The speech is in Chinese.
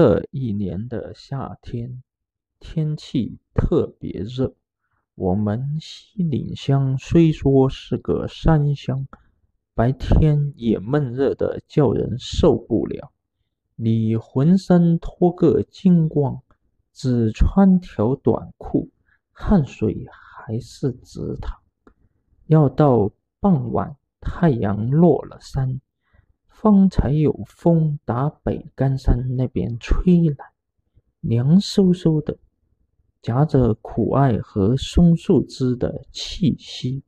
这一年的夏天，天气特别热。我们西岭乡虽说是个山乡，白天也闷热的叫人受不了。你浑身脱个精光，只穿条短裤，汗水还是直淌。要到傍晚，太阳落了山。方才有风打北干山那边吹来，凉飕飕的，夹着苦艾和松树枝的气息。